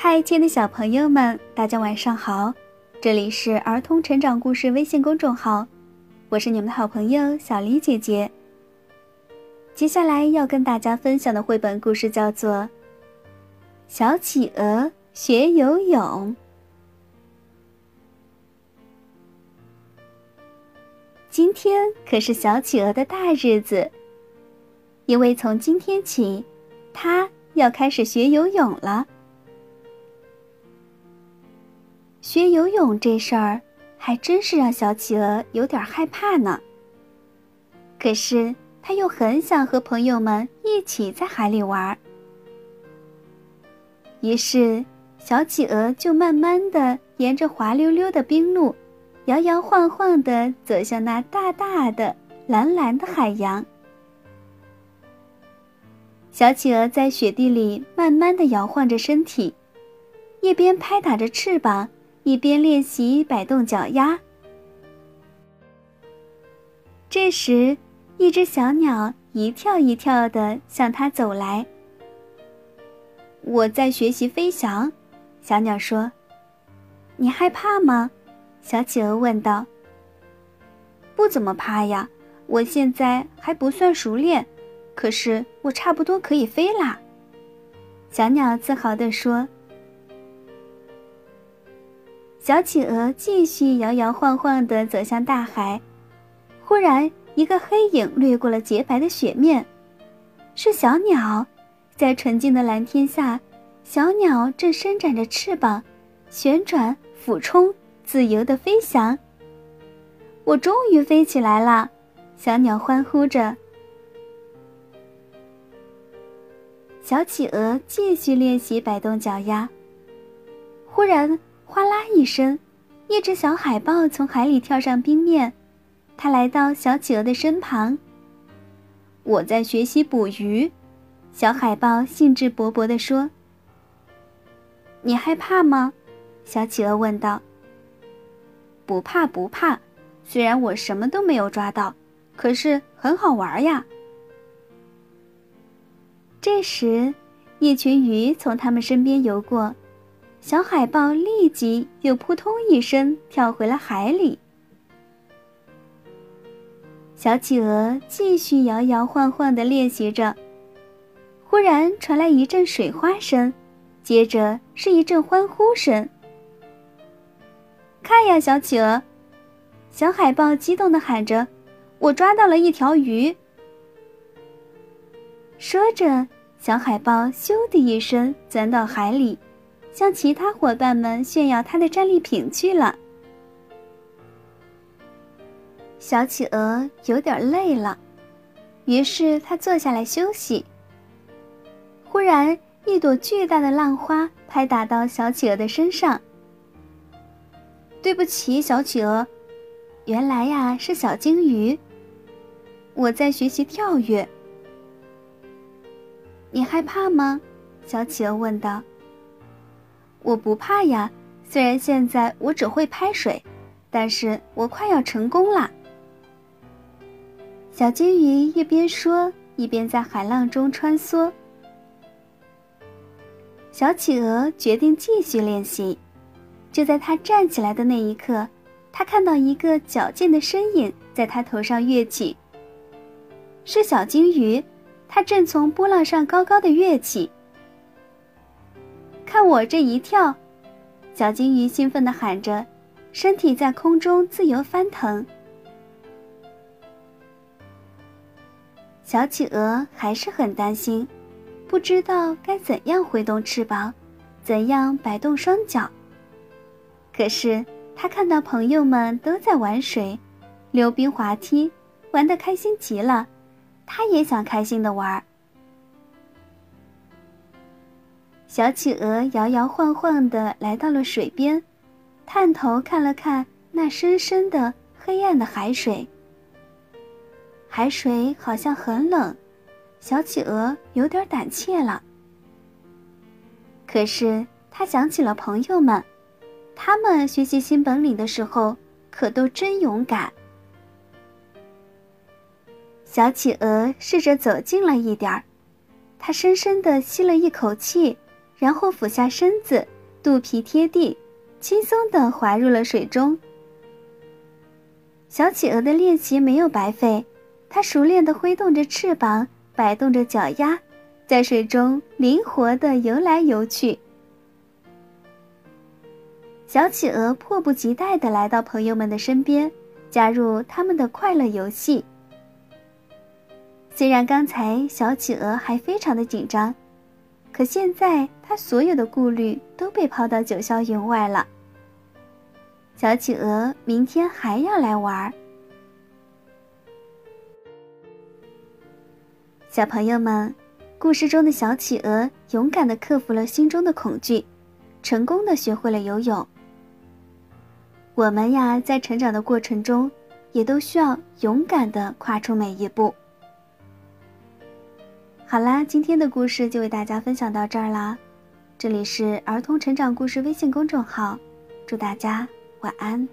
嗨，亲爱的小朋友们，大家晚上好！这里是儿童成长故事微信公众号，我是你们的好朋友小黎姐姐。接下来要跟大家分享的绘本故事叫做《小企鹅学游泳》。今天可是小企鹅的大日子，因为从今天起，它要开始学游泳了。学游泳这事儿，还真是让小企鹅有点害怕呢。可是他又很想和朋友们一起在海里玩。于是，小企鹅就慢慢的沿着滑溜溜的冰路，摇摇晃晃的走向那大大的蓝蓝的海洋。小企鹅在雪地里慢慢的摇晃着身体，一边拍打着翅膀。一边练习摆动脚丫。这时，一只小鸟一跳一跳地向他走来。我在学习飞翔，小鸟说：“你害怕吗？”小企鹅问道。“不怎么怕呀，我现在还不算熟练，可是我差不多可以飞啦。”小鸟自豪地说。小企鹅继续摇摇晃晃地走向大海，忽然，一个黑影掠过了洁白的雪面，是小鸟，在纯净的蓝天下，小鸟正伸展着翅膀，旋转、俯冲，自由地飞翔。我终于飞起来了，小鸟欢呼着。小企鹅继续练习摆动脚丫，忽然。哗啦一声，一只小海豹从海里跳上冰面，它来到小企鹅的身旁。我在学习捕鱼，小海豹兴致勃勃地说。你害怕吗？小企鹅问道。不怕不怕，虽然我什么都没有抓到，可是很好玩呀。这时，一群鱼从他们身边游过。小海豹立即又扑通一声跳回了海里。小企鹅继续摇摇晃晃地练习着，忽然传来一阵水花声，接着是一阵欢呼声。看呀，小企鹅！小海豹激动地喊着：“我抓到了一条鱼！”说着，小海豹咻的一声钻到海里。向其他伙伴们炫耀他的战利品去了。小企鹅有点累了，于是它坐下来休息。忽然，一朵巨大的浪花拍打到小企鹅的身上。对不起，小企鹅，原来呀是小鲸鱼。我在学习跳跃。你害怕吗？小企鹅问道。我不怕呀，虽然现在我只会拍水，但是我快要成功啦。小金鱼一边说，一边在海浪中穿梭。小企鹅决定继续练习。就在它站起来的那一刻，它看到一个矫健的身影在它头上跃起。是小金鱼，它正从波浪上高高的跃起。看我这一跳，小金鱼兴奋地喊着，身体在空中自由翻腾。小企鹅还是很担心，不知道该怎样挥动翅膀，怎样摆动双脚。可是他看到朋友们都在玩水、溜冰、滑梯，玩得开心极了，他也想开心的玩。小企鹅摇摇晃晃地来到了水边，探头看了看那深深的、黑暗的海水。海水好像很冷，小企鹅有点胆怯了。可是他想起了朋友们，他们学习新本领的时候可都真勇敢。小企鹅试着走近了一点儿，它深深地吸了一口气。然后俯下身子，肚皮贴地，轻松地滑入了水中。小企鹅的练习没有白费，它熟练地挥动着翅膀，摆动着脚丫，在水中灵活地游来游去。小企鹅迫不及待地来到朋友们的身边，加入他们的快乐游戏。虽然刚才小企鹅还非常的紧张，可现在他所有的顾虑都被抛到九霄云外了。小企鹅明天还要来玩儿。小朋友们，故事中的小企鹅勇敢的克服了心中的恐惧，成功的学会了游泳。我们呀，在成长的过程中，也都需要勇敢的跨出每一步。好啦，今天的故事就为大家分享到这儿啦。这里是儿童成长故事微信公众号，祝大家晚安。